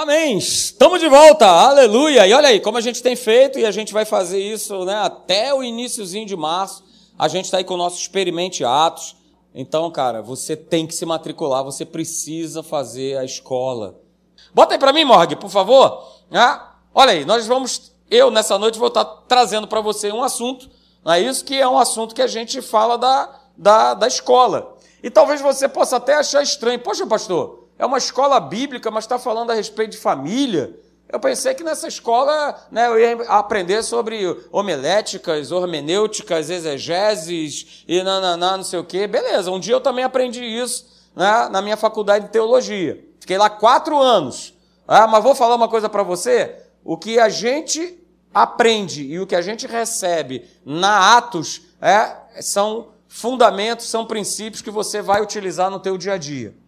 Amém. Estamos de volta. Aleluia. E olha aí, como a gente tem feito e a gente vai fazer isso, né, até o iníciozinho de março. A gente está aí com o nosso experimente Atos. Então, cara, você tem que se matricular, você precisa fazer a escola. Bota aí para mim, Morgue, por favor. Ah, olha aí, nós vamos, eu nessa noite vou estar trazendo para você um assunto, não é isso? Que é um assunto que a gente fala da, da, da escola. E talvez você possa até achar estranho. Poxa, pastor, é uma escola bíblica, mas está falando a respeito de família. Eu pensei que nessa escola né, eu ia aprender sobre homiléticas, hermenêuticas, exegeses e nananá, não sei o quê. Beleza, um dia eu também aprendi isso né, na minha faculdade de teologia. Fiquei lá quatro anos. Ah, mas vou falar uma coisa para você: o que a gente aprende e o que a gente recebe na Atos é, são fundamentos, são princípios que você vai utilizar no teu dia a dia.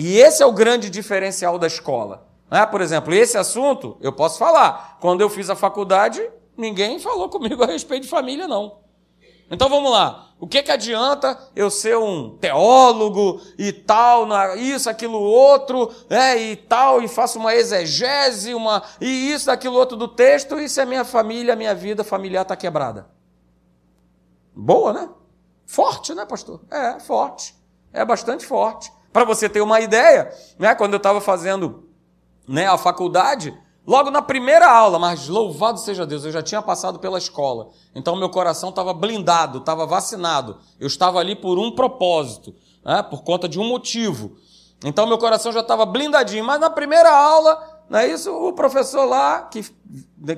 E esse é o grande diferencial da escola. Né? Por exemplo, esse assunto eu posso falar. Quando eu fiz a faculdade, ninguém falou comigo a respeito de família, não. Então vamos lá. O que, que adianta eu ser um teólogo e tal, isso, aquilo, outro, né, e tal, e faço uma exegese, uma, e isso, aquilo, outro do texto, e se a minha família, a minha vida familiar está quebrada? Boa, né? Forte, né, pastor? É, forte. É bastante forte. Para você ter uma ideia, né, quando eu estava fazendo né, a faculdade, logo na primeira aula, mas louvado seja Deus, eu já tinha passado pela escola. Então meu coração estava blindado, estava vacinado. Eu estava ali por um propósito, né, por conta de um motivo. Então meu coração já estava blindadinho. Mas na primeira aula, não é isso? O professor lá, que,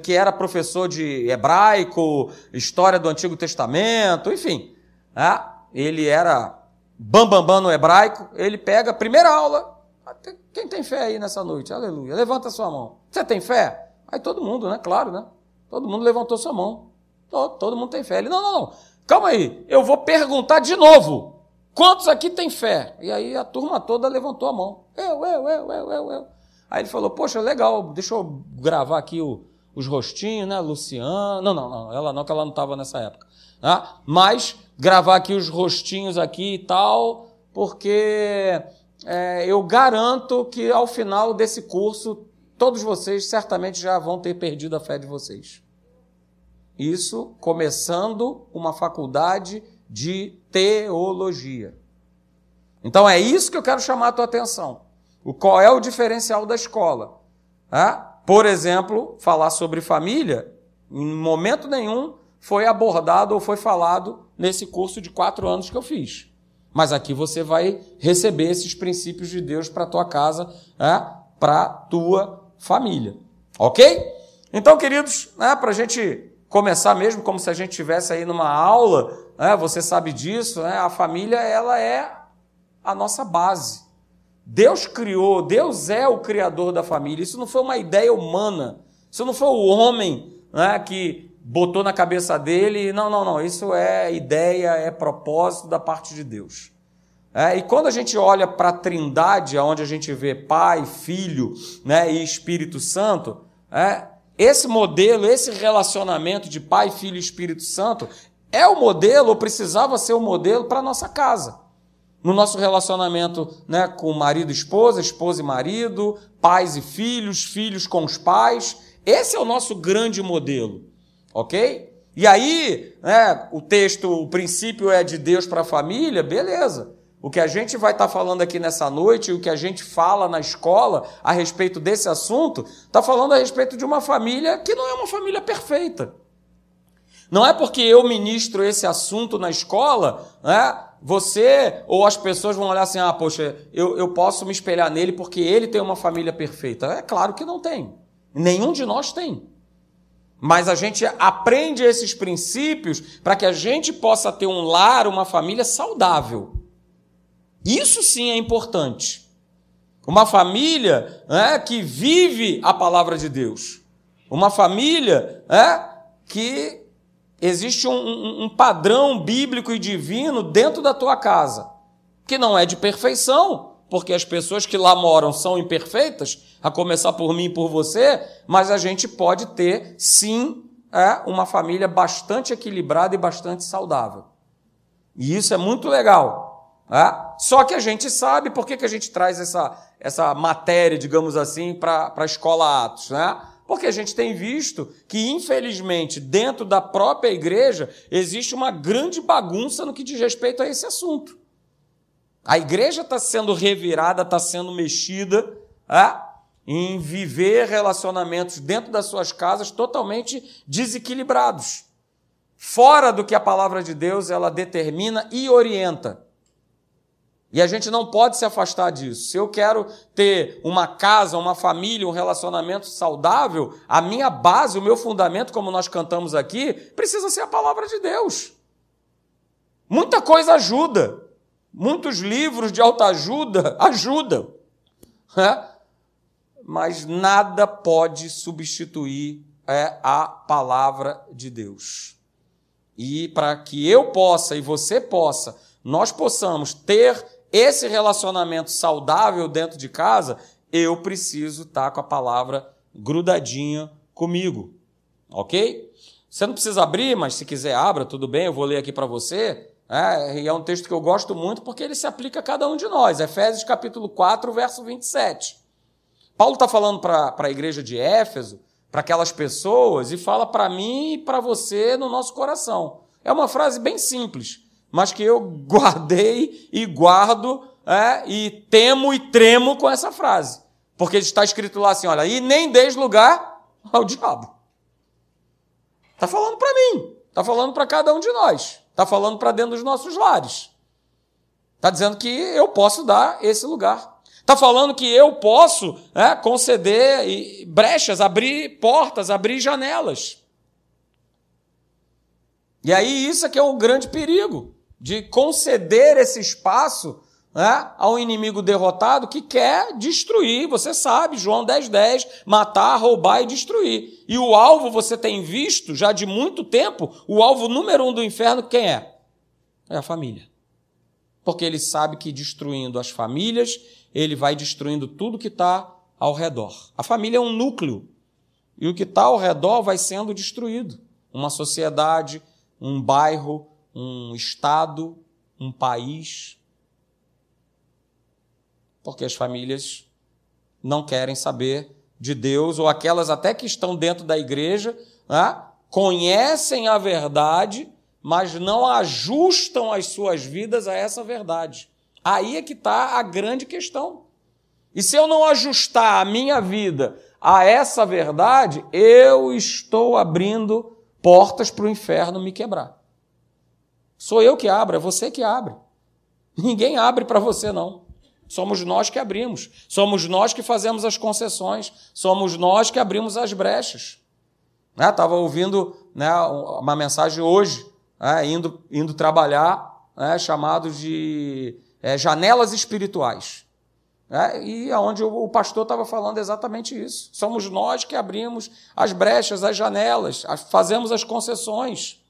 que era professor de hebraico, história do Antigo Testamento, enfim, né, ele era bambambam bam, bam no hebraico, ele pega a primeira aula. Quem tem fé aí nessa noite? Aleluia. Levanta sua mão. Você tem fé? Aí todo mundo, né? Claro, né? Todo mundo levantou sua mão. Todo, todo mundo tem fé. Ele, não, não, não. Calma aí. Eu vou perguntar de novo. Quantos aqui tem fé? E aí a turma toda levantou a mão. Eu, eu, eu, eu, eu, eu. Aí ele falou, poxa, legal, deixa eu gravar aqui o, os rostinhos, né? Luciana. Não, não, não. Ela não, que ela não estava nessa época. Né? Mas gravar aqui os rostinhos aqui e tal, porque é, eu garanto que ao final desse curso, todos vocês certamente já vão ter perdido a fé de vocês. Isso começando uma faculdade de teologia. Então é isso que eu quero chamar a tua atenção. O qual é o diferencial da escola? É? Por exemplo, falar sobre família, em momento nenhum foi abordado ou foi falado nesse curso de quatro anos que eu fiz. Mas aqui você vai receber esses princípios de Deus para tua casa, né, para tua família. Ok? Então, queridos, né, para a gente começar mesmo, como se a gente estivesse aí numa aula, né, você sabe disso, né, a família ela é a nossa base. Deus criou, Deus é o criador da família. Isso não foi uma ideia humana. Isso não foi o homem né, que botou na cabeça dele, não, não, não, isso é ideia, é propósito da parte de Deus. É, e quando a gente olha para a trindade, onde a gente vê Pai, Filho né, e Espírito Santo, é, esse modelo, esse relacionamento de Pai, Filho e Espírito Santo é o modelo, ou precisava ser o modelo para a nossa casa. No nosso relacionamento né, com marido e esposa, esposa e marido, pais e filhos, filhos com os pais. Esse é o nosso grande modelo. Ok? E aí, né, o texto, o princípio é de Deus para a família, beleza. O que a gente vai estar tá falando aqui nessa noite, o que a gente fala na escola a respeito desse assunto, está falando a respeito de uma família que não é uma família perfeita. Não é porque eu ministro esse assunto na escola, né, você ou as pessoas vão olhar assim: ah, poxa, eu, eu posso me espelhar nele porque ele tem uma família perfeita. É claro que não tem. Nenhum de nós tem. Mas a gente aprende esses princípios para que a gente possa ter um lar, uma família saudável. Isso sim é importante. Uma família né, que vive a palavra de Deus. Uma família né, que existe um, um, um padrão bíblico e divino dentro da tua casa. Que não é de perfeição, porque as pessoas que lá moram são imperfeitas, a começar por mim e por você, mas a gente pode ter, sim, é, uma família bastante equilibrada e bastante saudável. E isso é muito legal. É? Só que a gente sabe por que, que a gente traz essa, essa matéria, digamos assim, para a escola Atos, né? Porque a gente tem visto que, infelizmente, dentro da própria igreja, existe uma grande bagunça no que diz respeito a esse assunto. A igreja está sendo revirada, está sendo mexida é? em viver relacionamentos dentro das suas casas totalmente desequilibrados, fora do que a palavra de Deus ela determina e orienta. E a gente não pode se afastar disso. Se eu quero ter uma casa, uma família, um relacionamento saudável, a minha base, o meu fundamento, como nós cantamos aqui, precisa ser a palavra de Deus. Muita coisa ajuda. Muitos livros de autoajuda ajudam. Né? Mas nada pode substituir é, a palavra de Deus. E para que eu possa e você possa, nós possamos ter esse relacionamento saudável dentro de casa, eu preciso estar com a palavra grudadinha comigo. Ok? Você não precisa abrir, mas se quiser abra, tudo bem, eu vou ler aqui para você. É, e é um texto que eu gosto muito porque ele se aplica a cada um de nós. Efésios capítulo 4, verso 27. Paulo está falando para a igreja de Éfeso, para aquelas pessoas, e fala para mim e para você no nosso coração. É uma frase bem simples, mas que eu guardei e guardo é, e temo e tremo com essa frase. Porque está escrito lá assim: olha, e nem deis lugar ao diabo. Está falando para mim, está falando para cada um de nós, está falando para dentro dos nossos lares. Está dizendo que eu posso dar esse lugar. Está falando que eu posso é, conceder brechas, abrir portas, abrir janelas. E aí isso é que é o grande perigo de conceder esse espaço né, ao inimigo derrotado que quer destruir. Você sabe, João 10,10, 10, matar, roubar e destruir. E o alvo, você tem visto já de muito tempo, o alvo número um do inferno, quem é? É a família. Porque ele sabe que destruindo as famílias, ele vai destruindo tudo que está ao redor. A família é um núcleo. E o que está ao redor vai sendo destruído. Uma sociedade, um bairro, um estado, um país, porque as famílias não querem saber de Deus, ou aquelas até que estão dentro da igreja, né, conhecem a verdade, mas não ajustam as suas vidas a essa verdade. Aí é que está a grande questão. E se eu não ajustar a minha vida a essa verdade, eu estou abrindo portas para o inferno me quebrar. Sou eu que abro, é você que abre. Ninguém abre para você, não. Somos nós que abrimos. Somos nós que fazemos as concessões. Somos nós que abrimos as brechas. Estava né? ouvindo né, uma mensagem hoje, né, indo, indo trabalhar, né, chamado de é, janelas espirituais. É, e aonde o pastor estava falando exatamente isso. Somos nós que abrimos as brechas, as janelas, fazemos as concessões.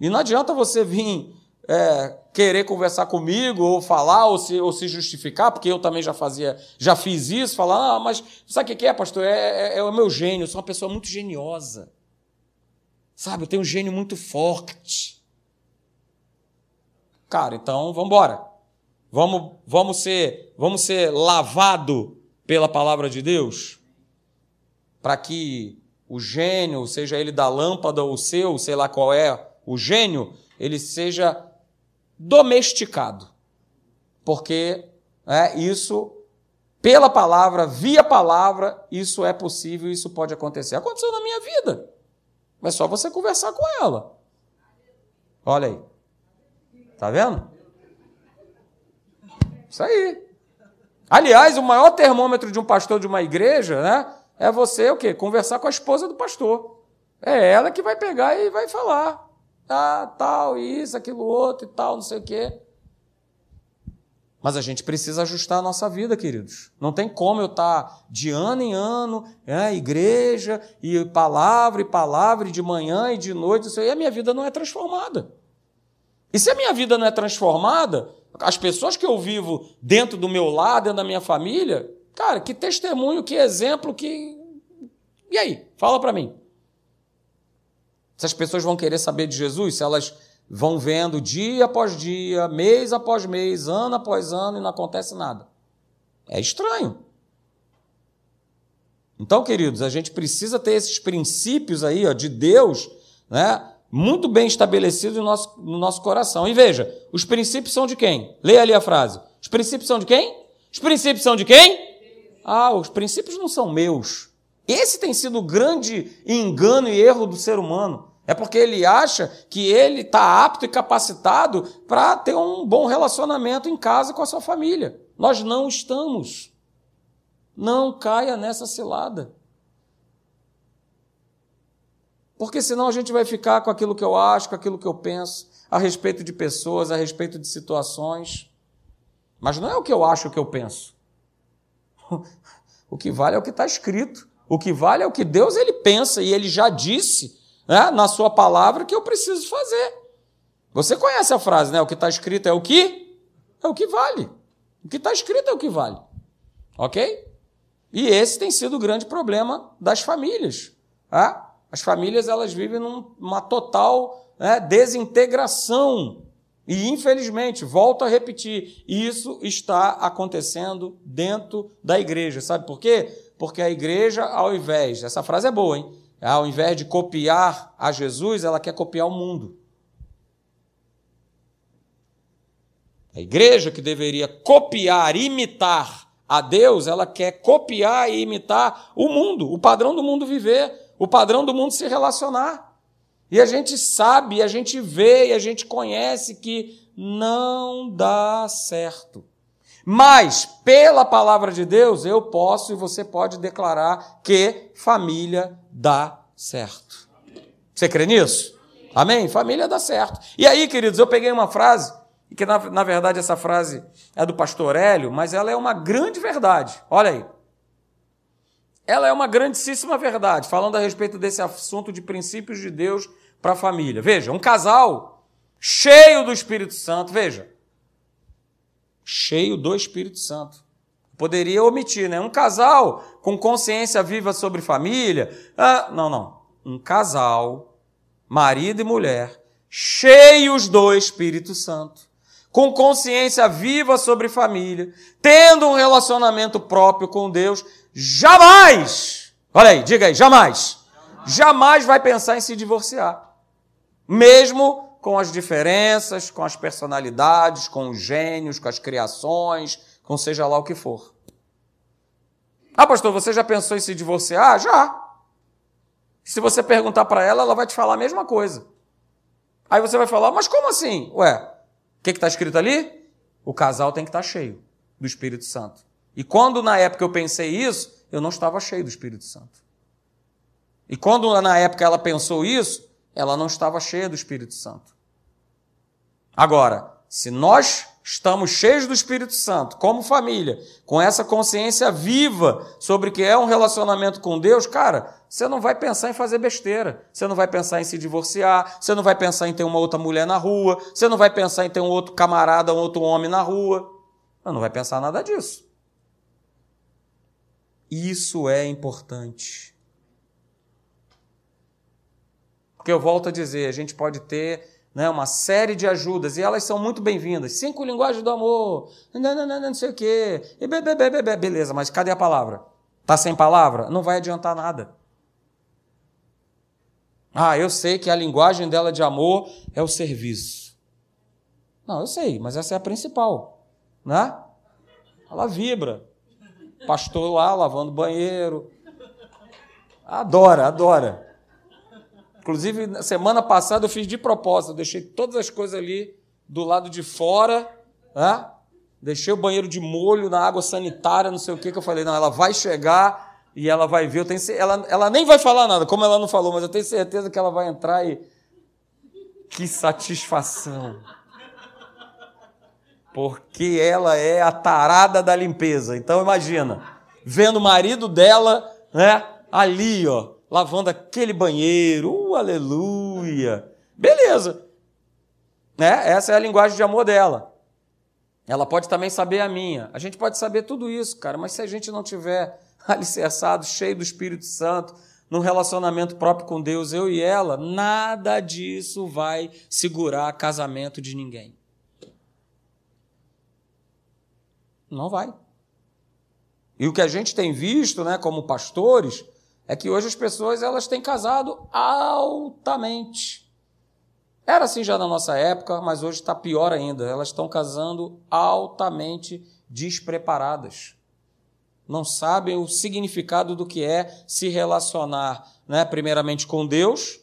E não adianta você vir é, querer conversar comigo, ou falar, ou se, ou se justificar, porque eu também já fazia, já fiz isso, falar, ah, mas sabe o que é, pastor? É, é, é o meu gênio, eu sou uma pessoa muito geniosa. Sabe, eu tenho um gênio muito forte. Cara, então vamos embora. Vamos, vamos ser, vamos ser lavado pela palavra de Deus, para que o gênio, seja ele da lâmpada ou seu, sei lá qual é o gênio, ele seja domesticado. Porque é, isso, pela palavra, via palavra, isso é possível, isso pode acontecer. Aconteceu na minha vida. É só você conversar com ela. Olha aí. Tá vendo? Isso aí. Aliás, o maior termômetro de um pastor de uma igreja, né? É você o quê? Conversar com a esposa do pastor. É ela que vai pegar e vai falar ah, tal, isso, aquilo outro e tal, não sei o quê. Mas a gente precisa ajustar a nossa vida, queridos. Não tem como eu estar de ano em ano, é, igreja, e palavra, e palavra, e de manhã e de noite, isso aí, a minha vida não é transformada. E se a minha vida não é transformada, as pessoas que eu vivo dentro do meu lar, dentro da minha família, cara, que testemunho, que exemplo, que. E aí? Fala para mim. Se as pessoas vão querer saber de Jesus, se elas vão vendo dia após dia, mês após mês, ano após ano e não acontece nada. É estranho. Então, queridos, a gente precisa ter esses princípios aí ó, de Deus, né? Muito bem estabelecidos no nosso, no nosso coração. E veja, os princípios são de quem? Leia ali a frase. Os princípios são de quem? Os princípios são de quem? Ah, os princípios não são meus. Esse tem sido o grande engano e erro do ser humano. É porque ele acha que ele está apto e capacitado para ter um bom relacionamento em casa com a sua família. Nós não estamos. Não caia nessa cilada. Porque senão a gente vai ficar com aquilo que eu acho, com aquilo que eu penso, a respeito de pessoas, a respeito de situações. Mas não é o que eu acho, o que eu penso. O que vale é o que está escrito. O que vale é o que Deus ele pensa e ele já disse né, na sua palavra que eu preciso fazer. Você conhece a frase, né? O que está escrito é o que? É o que vale. O que está escrito é o que vale. Ok? E esse tem sido o grande problema das famílias. Tá? As famílias elas vivem numa total né, desintegração. E, infelizmente, volto a repetir, isso está acontecendo dentro da igreja. Sabe por quê? Porque a igreja, ao invés, essa frase é boa, hein? Ao invés de copiar a Jesus, ela quer copiar o mundo. A igreja que deveria copiar, imitar a Deus, ela quer copiar e imitar o mundo, o padrão do mundo viver, o padrão do mundo se relacionar. E a gente sabe, a gente vê e a gente conhece que não dá certo. Mas, pela palavra de Deus, eu posso e você pode declarar que família dá certo. Você crê nisso? Amém? Família dá certo. E aí, queridos, eu peguei uma frase que na, na verdade essa frase é do pastor Hélio, mas ela é uma grande verdade. Olha aí. Ela é uma grandíssima verdade, falando a respeito desse assunto de princípios de Deus para a família. Veja, um casal cheio do Espírito Santo, veja, cheio do Espírito Santo. Poderia omitir, né? Um casal com consciência viva sobre família. Ah, não, não. Um casal, marido e mulher, cheios do Espírito Santo com consciência viva sobre família, tendo um relacionamento próprio com Deus, jamais, olha aí, diga aí, jamais, jamais vai pensar em se divorciar. Mesmo com as diferenças, com as personalidades, com os gênios, com as criações, com seja lá o que for. Ah, pastor, você já pensou em se divorciar? Já. Se você perguntar para ela, ela vai te falar a mesma coisa. Aí você vai falar, mas como assim? Ué, o que está escrito ali? O casal tem que estar tá cheio do Espírito Santo. E quando na época eu pensei isso, eu não estava cheio do Espírito Santo. E quando na época ela pensou isso, ela não estava cheia do Espírito Santo. Agora, se nós estamos cheios do Espírito Santo, como família, com essa consciência viva sobre o que é um relacionamento com Deus, cara, você não vai pensar em fazer besteira, você não vai pensar em se divorciar, você não vai pensar em ter uma outra mulher na rua, você não vai pensar em ter um outro camarada, um outro homem na rua, não vai pensar nada disso. Isso é importante. Porque eu volto a dizer, a gente pode ter né, uma série de ajudas, e elas são muito bem-vindas. Cinco linguagens do amor, não, não, não, não sei o quê, e be, be, be, be, beleza, mas cadê a palavra? Está sem palavra? Não vai adiantar nada. Ah, eu sei que a linguagem dela de amor é o serviço. Não, eu sei, mas essa é a principal, né? Ela vibra. Pastor lá lavando banheiro. Adora, adora. Inclusive, na semana passada eu fiz de propósito, deixei todas as coisas ali do lado de fora, né? deixei o banheiro de molho na água sanitária, não sei o que, que eu falei, não, ela vai chegar e ela vai ver, eu tenho, ela, ela nem vai falar nada, como ela não falou, mas eu tenho certeza que ela vai entrar e. Que satisfação! Porque ela é a tarada da limpeza. Então imagina, vendo o marido dela, né, ali, ó, lavando aquele banheiro, uh, aleluia. Beleza. Né? Essa é a linguagem de amor dela. Ela pode também saber a minha. A gente pode saber tudo isso, cara, mas se a gente não tiver alicerçado, cheio do Espírito Santo, num relacionamento próprio com Deus, eu e ela, nada disso vai segurar casamento de ninguém. Não vai. E o que a gente tem visto, né, como pastores, é que hoje as pessoas elas têm casado altamente. Era assim já na nossa época, mas hoje está pior ainda. Elas estão casando altamente despreparadas. Não sabem o significado do que é se relacionar, né, primeiramente com Deus,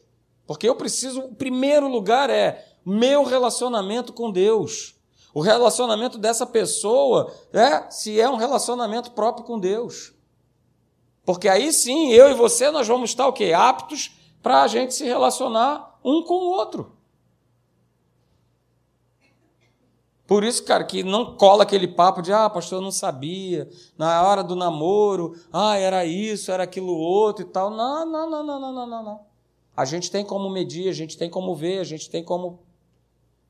porque eu preciso, o primeiro lugar é meu relacionamento com Deus. O relacionamento dessa pessoa é se é um relacionamento próprio com Deus. Porque aí sim, eu e você, nós vamos estar o quê? Aptos para a gente se relacionar um com o outro. Por isso, cara, que não cola aquele papo de, ah, pastor, eu não sabia, na hora do namoro, ah, era isso, era aquilo outro e tal. Não, não, não, não, não, não, não. A gente tem como medir, a gente tem como ver, a gente tem como,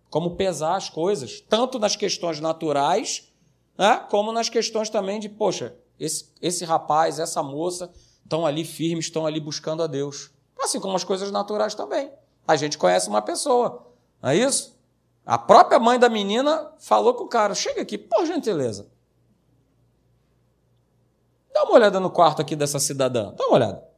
como pesar as coisas, tanto nas questões naturais, né, como nas questões também de, poxa, esse, esse rapaz, essa moça estão ali firmes, estão ali buscando a Deus. Assim como as coisas naturais também. A gente conhece uma pessoa, não é isso? A própria mãe da menina falou com o cara: chega aqui, por gentileza. Dá uma olhada no quarto aqui dessa cidadã. Dá uma olhada.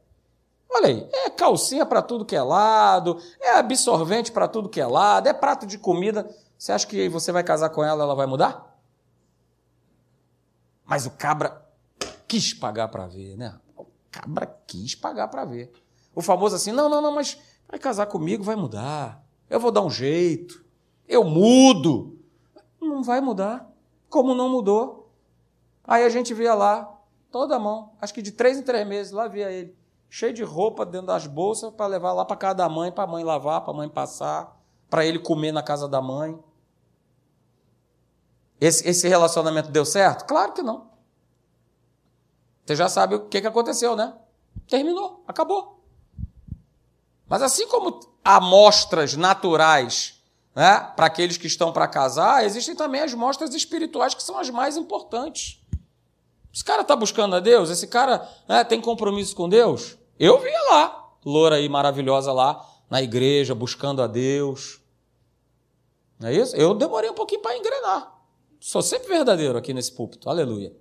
Olha aí, é calcinha para tudo que é lado, é absorvente para tudo que é lado, é prato de comida. Você acha que você vai casar com ela, ela vai mudar? Mas o cabra quis pagar para ver, né? O cabra quis pagar para ver. O famoso assim, não, não, não, mas vai casar comigo, vai mudar. Eu vou dar um jeito. Eu mudo. Não vai mudar. Como não mudou. Aí a gente via lá, toda a mão, acho que de três em três meses, lá via ele, cheio de roupa dentro das bolsas para levar lá para casa da mãe, para a mãe lavar, para a mãe passar, para ele comer na casa da mãe. Esse, esse relacionamento deu certo? Claro que não. Você já sabe o que, que aconteceu, né? Terminou, acabou. Mas assim como amostras naturais né, para aqueles que estão para casar, existem também as mostras espirituais que são as mais importantes. Esse cara está buscando a Deus? Esse cara né, tem compromisso com Deus? Eu via lá, loura aí maravilhosa lá na igreja, buscando a Deus. Não é isso? Eu demorei um pouquinho para engrenar. Sou sempre verdadeiro aqui nesse púlpito. Aleluia.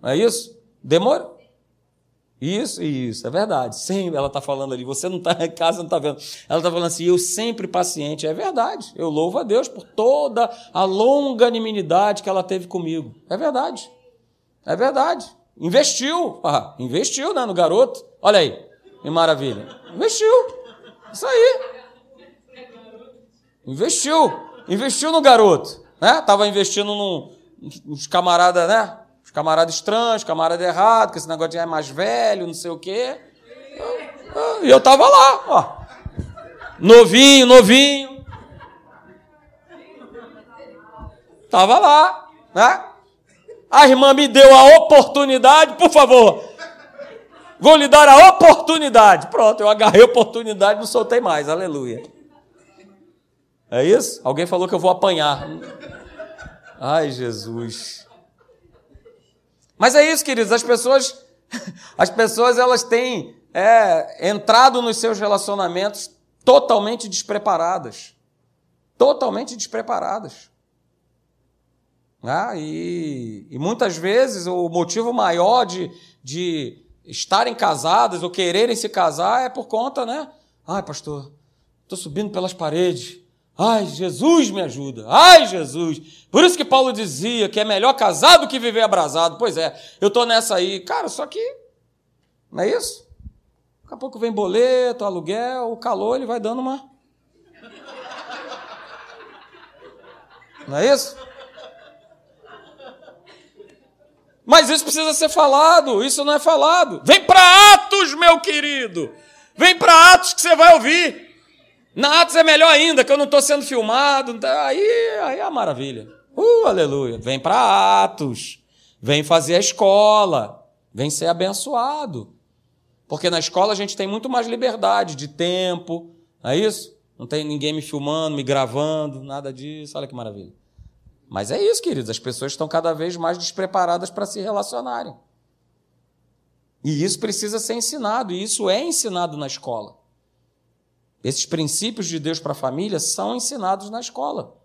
Não é isso? Demora. Isso, isso, é verdade. Sim, ela está falando ali. Você não está em casa, não está vendo. Ela está falando assim, eu sempre paciente. É verdade. Eu louvo a Deus por toda a longanimidade que ela teve comigo. É verdade. É verdade. Investiu. Ah, investiu né, no garoto. Olha aí. Que maravilha. Investiu. Isso aí. Investiu. Investiu no garoto. Né? Tava investindo nos camaradas, né? Os camaradas estranhos, camarada errado, que esse negócio de é mais velho, não sei o quê. E eu tava lá, ó. Novinho, novinho. Tava lá, né? A irmã me deu a oportunidade, por favor. Vou lhe dar a oportunidade. Pronto, eu agarrei a oportunidade, não soltei mais. Aleluia. É isso? Alguém falou que eu vou apanhar. Ai, Jesus. Mas é isso, queridos, as pessoas, as pessoas elas têm é, entrado nos seus relacionamentos totalmente despreparadas. Totalmente despreparadas. Ah, e, e, muitas vezes o motivo maior de, de estarem casadas ou quererem se casar é por conta, né? Ai, pastor, estou subindo pelas paredes. Ai, Jesus me ajuda. Ai, Jesus. Por isso que Paulo dizia que é melhor casar do que viver abrasado. Pois é, eu estou nessa aí. Cara, só que não é isso? Daqui a pouco vem boleto, aluguel, o calor, ele vai dando uma. Não é isso? Mas isso precisa ser falado, isso não é falado. Vem para Atos, meu querido. Vem para Atos que você vai ouvir. Na Atos é melhor ainda, que eu não estou sendo filmado. Aí, aí é a maravilha. Uh, aleluia. Vem para Atos. Vem fazer a escola. Vem ser abençoado. Porque na escola a gente tem muito mais liberdade de tempo. Não é isso? Não tem ninguém me filmando, me gravando, nada disso. Olha que maravilha. Mas é isso, queridos. As pessoas estão cada vez mais despreparadas para se relacionarem. E isso precisa ser ensinado, e isso é ensinado na escola. Esses princípios de Deus para a família são ensinados na escola.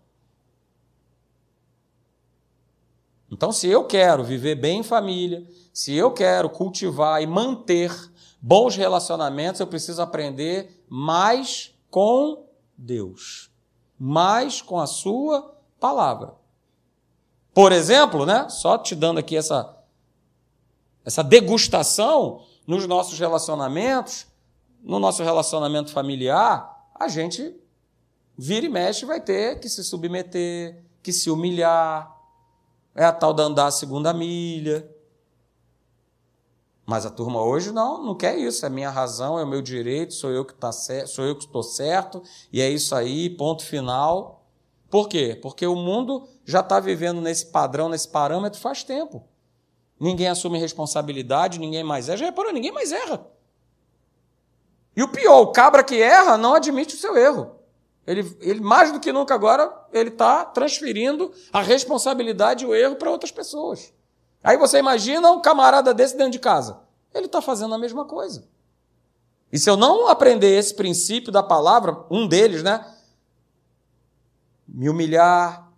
Então, se eu quero viver bem em família, se eu quero cultivar e manter bons relacionamentos, eu preciso aprender mais com Deus, mais com a Sua palavra. Por exemplo, né, só te dando aqui essa, essa degustação nos nossos relacionamentos, no nosso relacionamento familiar, a gente vira e mexe vai ter que se submeter, que se humilhar. É a tal da andar a segunda milha. Mas a turma hoje não, não quer isso. É minha razão, é o meu direito, sou eu que tá sou eu que estou certo, e é isso aí, ponto final. Por quê? Porque o mundo já está vivendo nesse padrão, nesse parâmetro faz tempo. Ninguém assume responsabilidade, ninguém mais erra. Já reparou? Ninguém mais erra. E o pior, o cabra que erra não admite o seu erro. Ele, ele mais do que nunca agora, ele está transferindo a responsabilidade e o erro para outras pessoas. Aí você imagina um camarada desse dentro de casa. Ele está fazendo a mesma coisa. E se eu não aprender esse princípio da palavra, um deles, né? Me humilhar,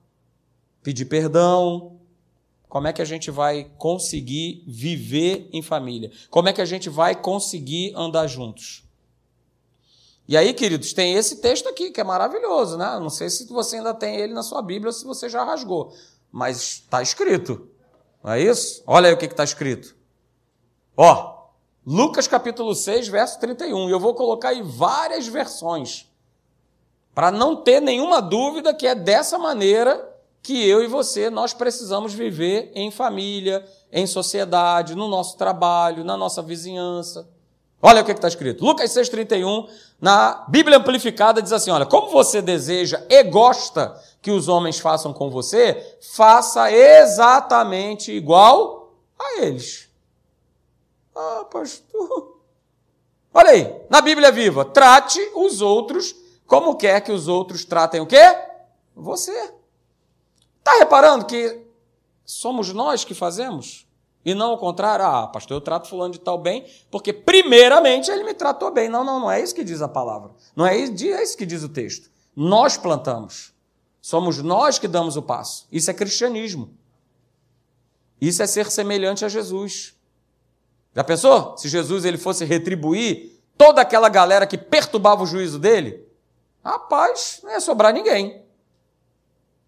pedir perdão, como é que a gente vai conseguir viver em família? Como é que a gente vai conseguir andar juntos? E aí, queridos, tem esse texto aqui que é maravilhoso, né? Não sei se você ainda tem ele na sua Bíblia ou se você já rasgou, mas está escrito. Não é isso? Olha aí o que está escrito. Ó, Lucas capítulo 6, verso 31. E eu vou colocar aí várias versões, para não ter nenhuma dúvida que é dessa maneira que eu e você nós precisamos viver em família, em sociedade, no nosso trabalho, na nossa vizinhança. Olha o que está escrito. Lucas 6,31, na Bíblia Amplificada, diz assim: olha, como você deseja e gosta que os homens façam com você, faça exatamente igual a eles. Ah, pastor. Olha aí, na Bíblia Viva, trate os outros como quer que os outros tratem o quê? Você. Está reparando que somos nós que fazemos? E não o contrário, ah, pastor, eu trato fulano de tal bem, porque primeiramente ele me tratou bem. Não, não, não é isso que diz a palavra. Não é isso que diz o texto. Nós plantamos. Somos nós que damos o passo. Isso é cristianismo. Isso é ser semelhante a Jesus. Já pensou? Se Jesus ele fosse retribuir toda aquela galera que perturbava o juízo dele? Rapaz, não ia sobrar ninguém.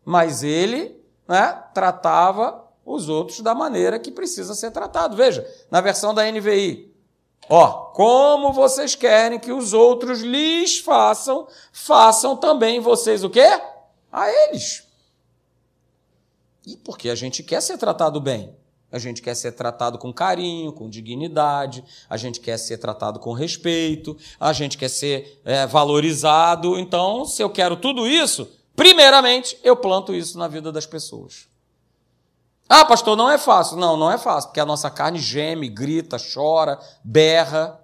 Mas ele né, tratava os outros da maneira que precisa ser tratado. Veja, na versão da NVI. Ó, como vocês querem que os outros lhes façam, façam também vocês o quê? A eles. E porque a gente quer ser tratado bem. A gente quer ser tratado com carinho, com dignidade, a gente quer ser tratado com respeito, a gente quer ser é, valorizado. Então, se eu quero tudo isso, primeiramente eu planto isso na vida das pessoas. Ah, pastor, não é fácil. Não, não é fácil, porque a nossa carne geme, grita, chora, berra,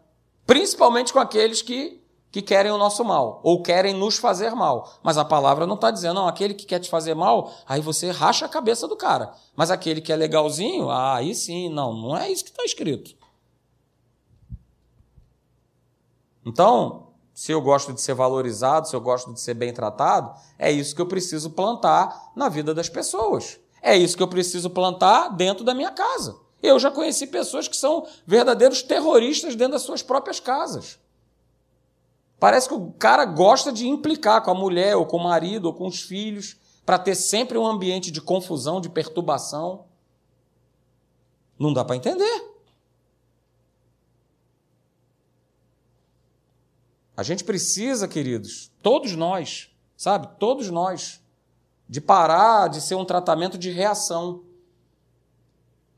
principalmente com aqueles que, que querem o nosso mal, ou querem nos fazer mal. Mas a palavra não está dizendo, não, aquele que quer te fazer mal, aí você racha a cabeça do cara. Mas aquele que é legalzinho, ah, aí sim, não, não é isso que está escrito. Então, se eu gosto de ser valorizado, se eu gosto de ser bem tratado, é isso que eu preciso plantar na vida das pessoas. É isso que eu preciso plantar dentro da minha casa. Eu já conheci pessoas que são verdadeiros terroristas dentro das suas próprias casas. Parece que o cara gosta de implicar com a mulher, ou com o marido, ou com os filhos, para ter sempre um ambiente de confusão, de perturbação. Não dá para entender. A gente precisa, queridos, todos nós, sabe? Todos nós de parar de ser um tratamento de reação.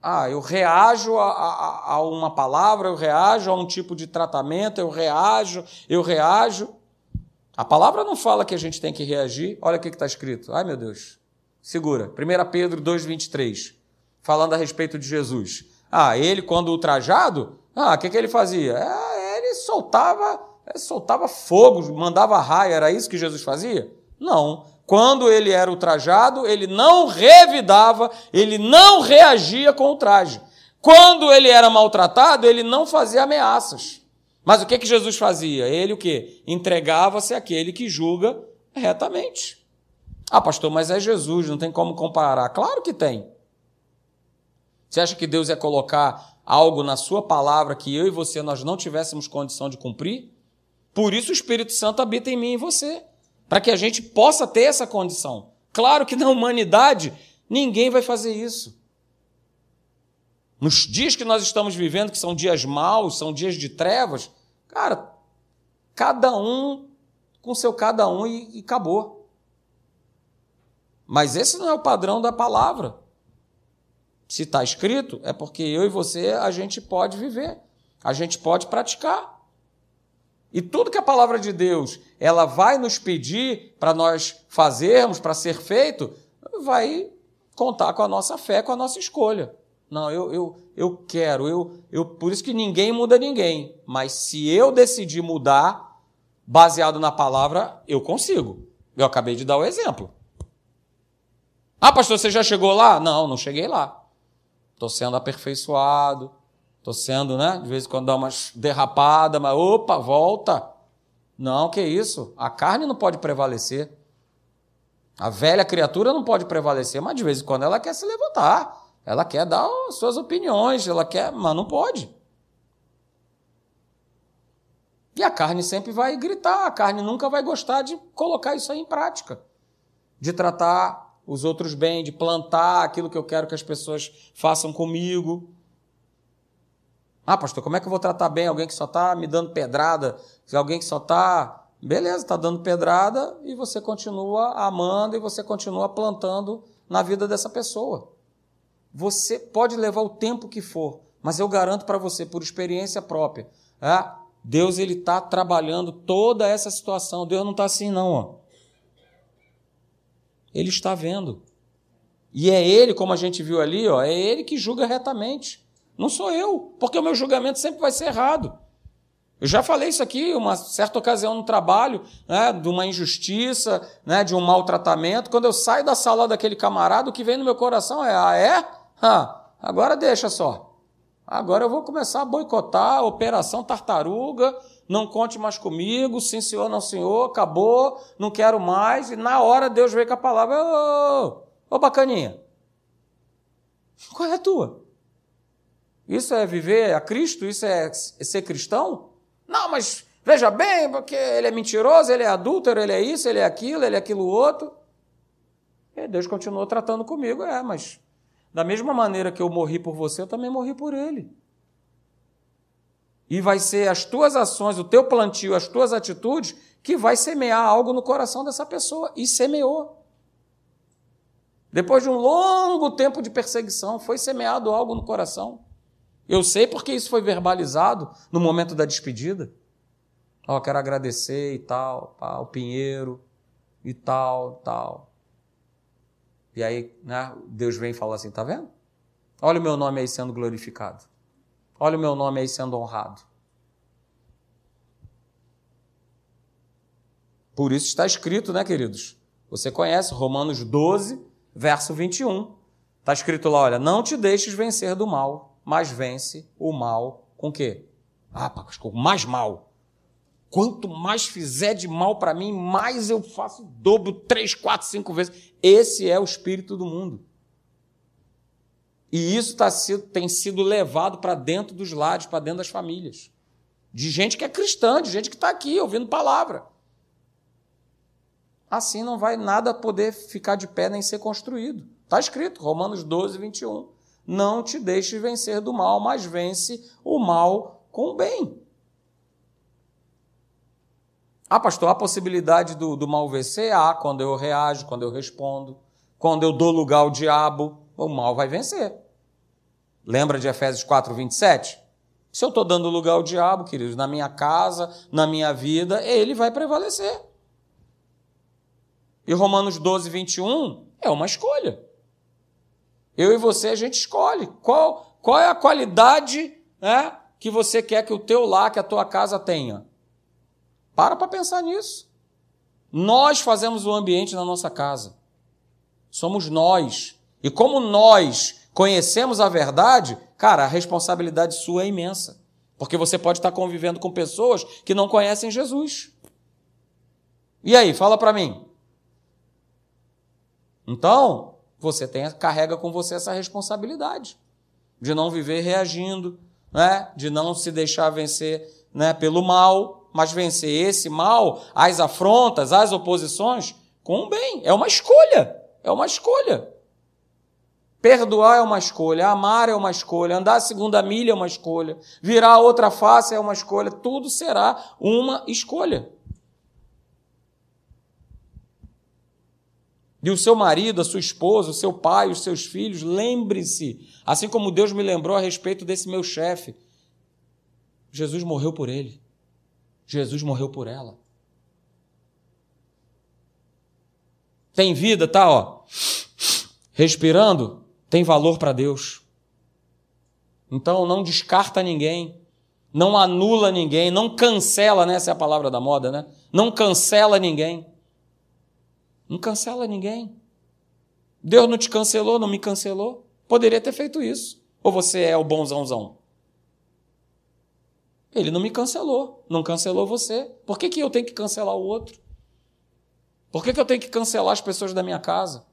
Ah, eu reajo a, a, a, uma palavra, eu reajo a um tipo de tratamento, eu reajo, eu reajo. A palavra não fala que a gente tem que reagir. Olha o que está escrito. Ai, meu Deus. Segura. 1 Pedro 2,23. Falando a respeito de Jesus. Ah, ele, quando ultrajado, ah, o que, que ele fazia? Ah, ele soltava, ele soltava fogo, mandava raio. Era isso que Jesus fazia? Não. Quando ele era ultrajado, ele não revidava, ele não reagia com o traje. Quando ele era maltratado, ele não fazia ameaças. Mas o que, que Jesus fazia? Ele o quê? Entregava-se àquele que julga retamente. Ah, pastor, mas é Jesus, não tem como comparar. Claro que tem. Você acha que Deus ia colocar algo na sua palavra que eu e você nós não tivéssemos condição de cumprir? Por isso o Espírito Santo habita em mim e em você, para que a gente possa ter essa condição. Claro que na humanidade ninguém vai fazer isso. Nos dias que nós estamos vivendo, que são dias maus, são dias de trevas, cara, cada um com seu cada um e, e acabou. Mas esse não é o padrão da palavra. Se está escrito, é porque eu e você a gente pode viver, a gente pode praticar. E tudo que a palavra de Deus ela vai nos pedir para nós fazermos, para ser feito, vai contar com a nossa fé, com a nossa escolha. Não, eu, eu, eu quero, eu, eu, por isso que ninguém muda ninguém. Mas se eu decidir mudar, baseado na palavra, eu consigo. Eu acabei de dar o exemplo. Ah, pastor, você já chegou lá? Não, não cheguei lá. Estou sendo aperfeiçoado, estou sendo, né? De vez em quando dá umas derrapadas, mas opa, volta. Não, que isso? A carne não pode prevalecer. A velha criatura não pode prevalecer, mas de vez em quando ela quer se levantar. Ela quer dar suas opiniões, ela quer, mas não pode. E a carne sempre vai gritar, a carne nunca vai gostar de colocar isso aí em prática. De tratar os outros bem, de plantar aquilo que eu quero que as pessoas façam comigo. Ah, pastor, como é que eu vou tratar bem alguém que só está me dando pedrada? Alguém que só está. Beleza, está dando pedrada e você continua amando e você continua plantando na vida dessa pessoa. Você pode levar o tempo que for, mas eu garanto para você, por experiência própria, é, Deus ele está trabalhando toda essa situação. Deus não está assim, não. Ó. Ele está vendo. E é ele, como a gente viu ali, ó, é ele que julga retamente. Não sou eu, porque o meu julgamento sempre vai ser errado. Eu já falei isso aqui uma certa ocasião no trabalho, né, de uma injustiça, né, de um maltratamento. Quando eu saio da sala daquele camarada, o que vem no meu coração é: ah, é? Ah, agora deixa só. Agora eu vou começar a boicotar a Operação Tartaruga, não conte mais comigo, sim senhor, não senhor, acabou, não quero mais. E na hora Deus veio com a palavra, ô, ô bacaninha, qual é a tua? Isso é viver a Cristo? Isso é ser cristão? Não, mas veja bem, porque ele é mentiroso, ele é adúltero, ele é isso, ele é aquilo, ele é aquilo outro. E Deus continuou tratando comigo, é, mas da mesma maneira que eu morri por você, eu também morri por ele. E vai ser as tuas ações, o teu plantio, as tuas atitudes, que vai semear algo no coração dessa pessoa. E semeou. Depois de um longo tempo de perseguição, foi semeado algo no coração. Eu sei porque isso foi verbalizado no momento da despedida. Ó, oh, quero agradecer e tal, o Pinheiro e tal, tal. E aí, né, Deus vem e fala assim: tá vendo? Olha o meu nome aí sendo glorificado. Olha o meu nome aí sendo honrado. Por isso está escrito, né, queridos? Você conhece Romanos 12, verso 21. Está escrito lá, olha, não te deixes vencer do mal, mas vence o mal com quê? Ah, com mais mal. Quanto mais fizer de mal para mim, mais eu faço dobro, três, quatro, cinco vezes. Esse é o espírito do mundo. E isso tá, tem sido levado para dentro dos lares, para dentro das famílias. De gente que é cristã, de gente que está aqui ouvindo palavra. Assim não vai nada poder ficar de pé nem ser construído. Está escrito, Romanos 12, 21. Não te deixes vencer do mal, mas vence o mal com o bem. Ah, pastor, há possibilidade do, do mal vencer? Ah, quando eu reajo, quando eu respondo, quando eu dou lugar ao diabo, o mal vai vencer. Lembra de Efésios 4, 27? Se eu estou dando lugar ao diabo, queridos, na minha casa, na minha vida, ele vai prevalecer. E Romanos 12, 21 é uma escolha. Eu e você, a gente escolhe. Qual, qual é a qualidade né, que você quer que o teu lar, que a tua casa tenha? Para para pensar nisso. Nós fazemos o ambiente na nossa casa. Somos nós. E como nós conhecemos a verdade, cara, a responsabilidade sua é imensa. Porque você pode estar convivendo com pessoas que não conhecem Jesus. E aí, fala para mim. Então, você tem, carrega com você essa responsabilidade de não viver reagindo, né? de não se deixar vencer né? pelo mal, mas vencer esse mal, as afrontas, as oposições, com o bem. É uma escolha. É uma escolha. Perdoar é uma escolha, amar é uma escolha, andar a segunda milha é uma escolha, virar a outra face é uma escolha, tudo será uma escolha. E o seu marido, a sua esposa, o seu pai, os seus filhos, lembre-se, assim como Deus me lembrou a respeito desse meu chefe, Jesus morreu por ele. Jesus morreu por ela. Tem vida, tá, ó, respirando, tem valor para Deus. Então não descarta ninguém, não anula ninguém, não cancela, né? Essa é a palavra da moda, né? Não cancela ninguém. Não cancela ninguém. Deus não te cancelou, não me cancelou. Poderia ter feito isso. Ou você é o bonzãozão? Ele não me cancelou, não cancelou você. Por que, que eu tenho que cancelar o outro? Por que, que eu tenho que cancelar as pessoas da minha casa?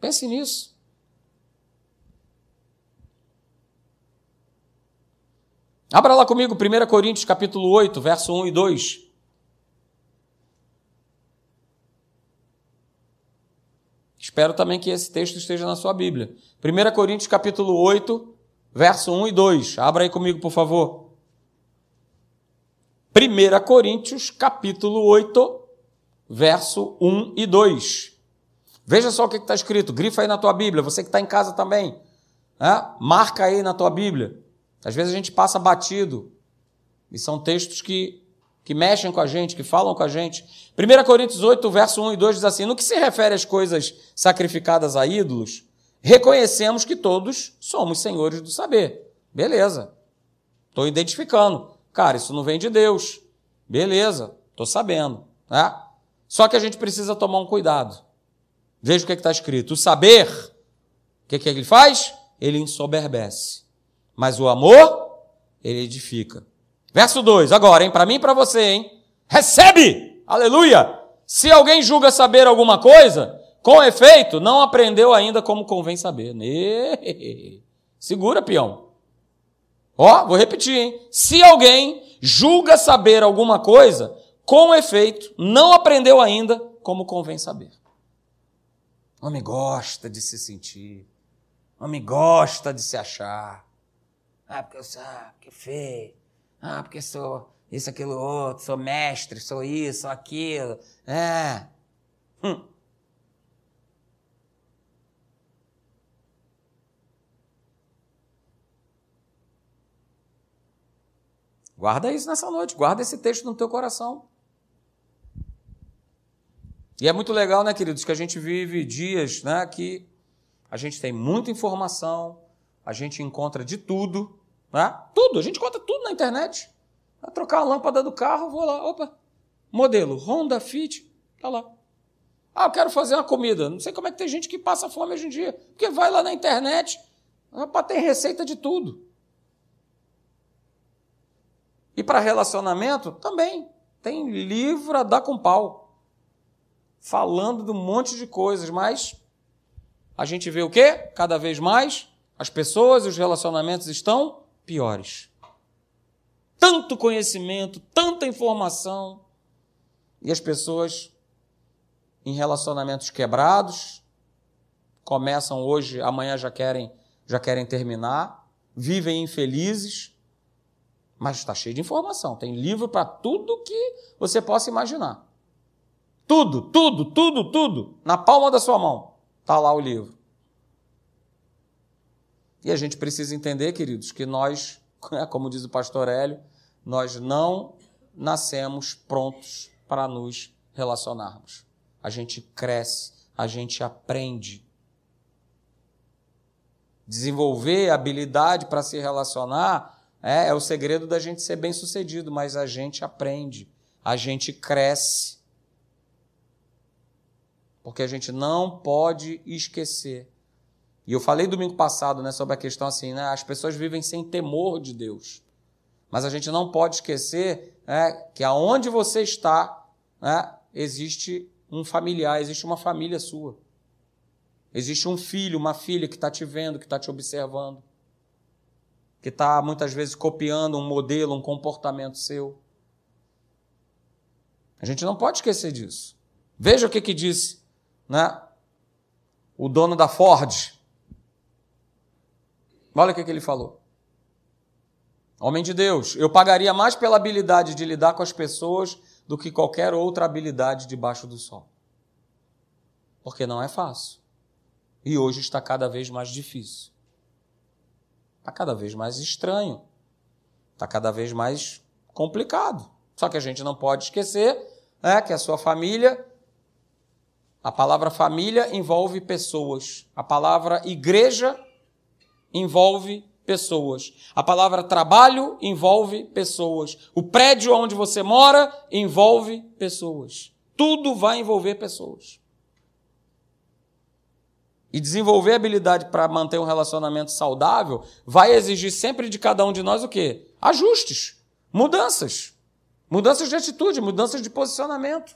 Pense nisso. Abra lá comigo 1 Coríntios capítulo 8, verso 1 e 2. Espero também que esse texto esteja na sua Bíblia. 1 Coríntios capítulo 8, verso 1 e 2. Abra aí comigo, por favor. 1 Coríntios capítulo 8, verso 1 e 2. Veja só o que está escrito. Grifa aí na tua Bíblia. Você que está em casa também. Né? Marca aí na tua Bíblia. Às vezes a gente passa batido, e são textos que, que mexem com a gente, que falam com a gente. 1 Coríntios 8, verso 1 e 2 diz assim: No que se refere às coisas sacrificadas a ídolos, reconhecemos que todos somos senhores do saber. Beleza. Estou identificando. Cara, isso não vem de Deus. Beleza, estou sabendo. Né? Só que a gente precisa tomar um cuidado. Veja o que é está escrito. O saber, o que, é que ele faz? Ele ensoberbece. Mas o amor, ele edifica. Verso 2, agora, hein? Para mim e para você, hein? Recebe! Aleluia! Se alguém julga saber alguma coisa, com efeito, não aprendeu ainda como convém saber. Segura, peão. Ó, vou repetir, hein? Se alguém julga saber alguma coisa, com efeito, não aprendeu ainda como convém saber. O homem gosta de se sentir. O homem gosta de se achar. Ah, porque eu sou, ah, porque feio. Ah, porque sou isso, aquilo, outro. Sou mestre, sou isso, sou aquilo. É. Hum. Guarda isso nessa noite, guarda esse texto no teu coração. E é muito legal, né, queridos, que a gente vive dias né, que a gente tem muita informação, a gente encontra de tudo, né? Tudo, a gente encontra tudo na internet. Vai trocar a lâmpada do carro, vou lá, opa, modelo, Honda Fit, tá lá. Ah, eu quero fazer uma comida. Não sei como é que tem gente que passa fome hoje em dia. Porque vai lá na internet, opa, tem receita de tudo. E para relacionamento, também. Tem livro a dar com pau. Falando de um monte de coisas, mas a gente vê o quê? Cada vez mais as pessoas e os relacionamentos estão piores. Tanto conhecimento, tanta informação, e as pessoas em relacionamentos quebrados começam hoje, amanhã já querem, já querem terminar, vivem infelizes, mas está cheio de informação. Tem livro para tudo que você possa imaginar. Tudo, tudo, tudo, tudo. Na palma da sua mão está lá o livro. E a gente precisa entender, queridos, que nós, como diz o pastor Hélio, nós não nascemos prontos para nos relacionarmos. A gente cresce, a gente aprende. Desenvolver habilidade para se relacionar é, é o segredo da gente ser bem sucedido, mas a gente aprende, a gente cresce. Porque a gente não pode esquecer E eu falei domingo passado né, sobre a questão assim, né, as pessoas vivem sem temor de Deus. Mas a gente não pode esquecer né, que aonde você está, né, existe um familiar, existe uma família sua. Existe um filho, uma filha que está te vendo, que está te observando, que está muitas vezes copiando um modelo, um comportamento seu. A gente não pode esquecer disso. Veja o que, que disse né, o dono da Ford. Olha o que, que ele falou. Homem de Deus, eu pagaria mais pela habilidade de lidar com as pessoas do que qualquer outra habilidade debaixo do sol. Porque não é fácil. E hoje está cada vez mais difícil. Está cada vez mais estranho. Está cada vez mais complicado. Só que a gente não pode esquecer né, que a sua família, a palavra família envolve pessoas. A palavra igreja envolve pessoas. A palavra trabalho envolve pessoas. O prédio onde você mora envolve pessoas. Tudo vai envolver pessoas. E desenvolver habilidade para manter um relacionamento saudável vai exigir sempre de cada um de nós o quê? Ajustes, mudanças. Mudanças de atitude, mudanças de posicionamento.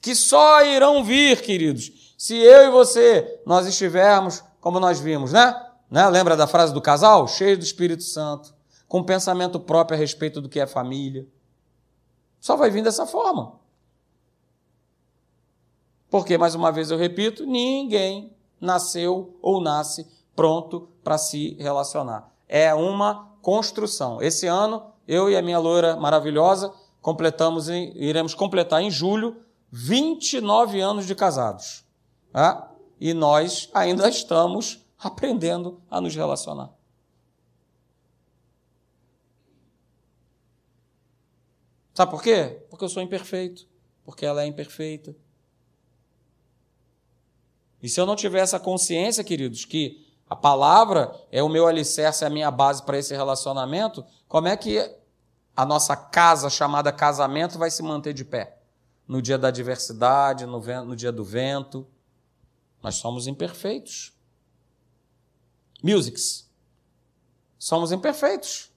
Que só irão vir, queridos, se eu e você nós estivermos como nós vimos, né? Né? Lembra da frase do casal? Cheio do Espírito Santo, com pensamento próprio a respeito do que é família. Só vai vir dessa forma. Porque, mais uma vez eu repito, ninguém nasceu ou nasce pronto para se relacionar. É uma construção. Esse ano eu e a minha loira maravilhosa completamos, em, iremos completar em julho 29 anos de casados. Tá? E nós ainda estamos aprendendo a nos relacionar. Sabe por quê? Porque eu sou imperfeito, porque ela é imperfeita. E se eu não tiver essa consciência, queridos, que a palavra é o meu alicerce, é a minha base para esse relacionamento, como é que a nossa casa chamada casamento vai se manter de pé? No dia da adversidade, no, no dia do vento. Nós somos imperfeitos. Musics. Somos imperfeitos.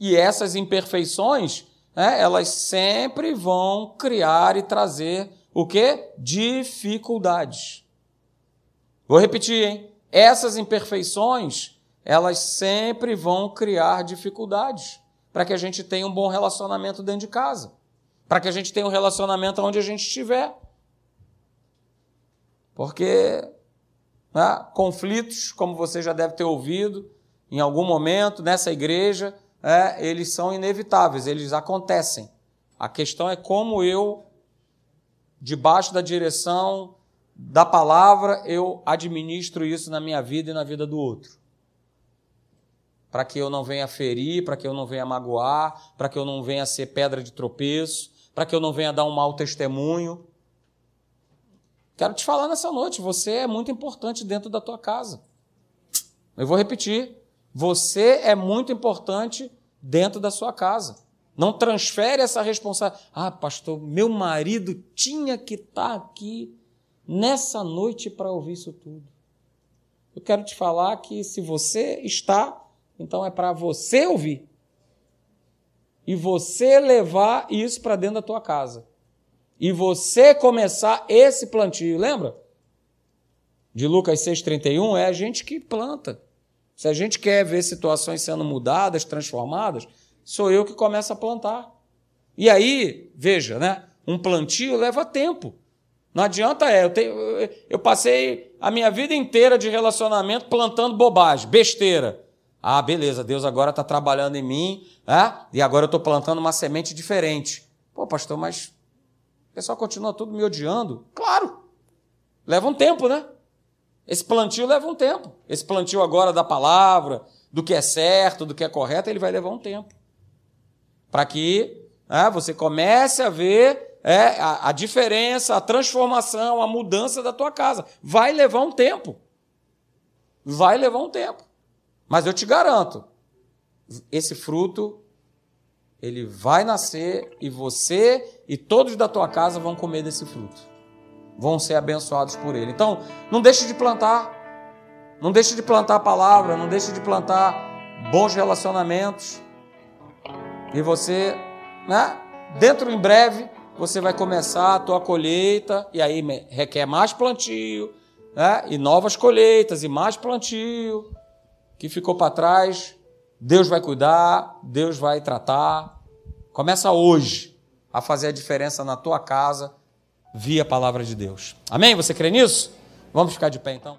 E essas imperfeições, né, elas sempre vão criar e trazer o que? Dificuldades. Vou repetir, hein? Essas imperfeições, elas sempre vão criar dificuldades para que a gente tenha um bom relacionamento dentro de casa, para que a gente tenha um relacionamento onde a gente estiver. Porque né, conflitos, como você já deve ter ouvido em algum momento nessa igreja, é, eles são inevitáveis, eles acontecem. A questão é como eu, debaixo da direção da palavra, eu administro isso na minha vida e na vida do outro para que eu não venha ferir, para que eu não venha magoar, para que eu não venha ser pedra de tropeço, para que eu não venha dar um mau testemunho. Quero te falar nessa noite, você é muito importante dentro da tua casa. Eu vou repetir, você é muito importante dentro da sua casa. Não transfere essa responsabilidade. Ah, pastor, meu marido tinha que estar aqui nessa noite para ouvir isso tudo. Eu quero te falar que se você está, então é para você ouvir. E você levar isso para dentro da tua casa. E você começar esse plantio. Lembra? De Lucas 6,31 é a gente que planta. Se a gente quer ver situações sendo mudadas, transformadas, sou eu que começo a plantar. E aí, veja, né? Um plantio leva tempo. Não adianta é, eu, tenho, eu passei a minha vida inteira de relacionamento plantando bobagem, besteira. Ah, beleza, Deus agora está trabalhando em mim, né? e agora eu estou plantando uma semente diferente. Pô, pastor, mas o pessoal continua tudo me odiando? Claro, leva um tempo, né? Esse plantio leva um tempo. Esse plantio agora da palavra, do que é certo, do que é correto, ele vai levar um tempo. Para que né, você comece a ver é, a, a diferença, a transformação, a mudança da tua casa. Vai levar um tempo. Vai levar um tempo. Mas eu te garanto, esse fruto ele vai nascer e você e todos da tua casa vão comer desse fruto. vão ser abençoados por Ele. Então, não deixe de plantar. Não deixe de plantar a palavra, não deixe de plantar bons relacionamentos. E você, né? Dentro em breve, você vai começar a tua colheita, e aí requer mais plantio, né? E novas colheitas, e mais plantio. Que ficou para trás, Deus vai cuidar, Deus vai tratar. Começa hoje a fazer a diferença na tua casa via a palavra de Deus. Amém? Você crê nisso? Vamos ficar de pé então.